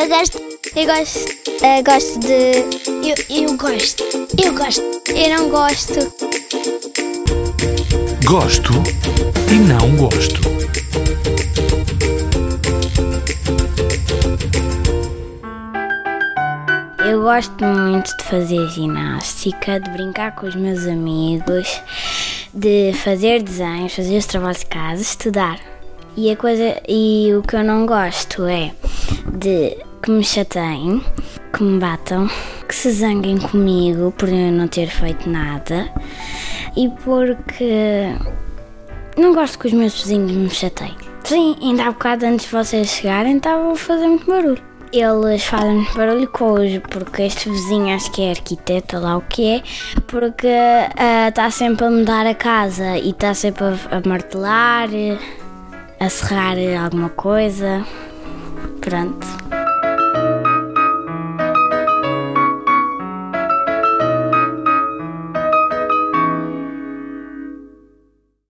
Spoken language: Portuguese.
Eu gosto. Eu gosto. eh, gosto de. Eu, eu gosto. Eu gosto. Eu não gosto. Gosto e não gosto. Eu gosto muito de fazer ginástica, de brincar com os meus amigos, de fazer desenhos, fazer os trabalhos de casa, estudar. E a coisa e o que eu não gosto é de que me chateiem, que me batam, que se zanguem comigo por eu não ter feito nada e porque não gosto que os meus vizinhos me chateiem. Sim, ainda há bocado antes de vocês chegarem estavam a fazer muito barulho. Eles fazem muito barulho os, porque este vizinho acho que é arquiteto, lá o que é, porque está sempre a mudar a casa e está sempre a, a martelar, a serrar alguma coisa. Pronto.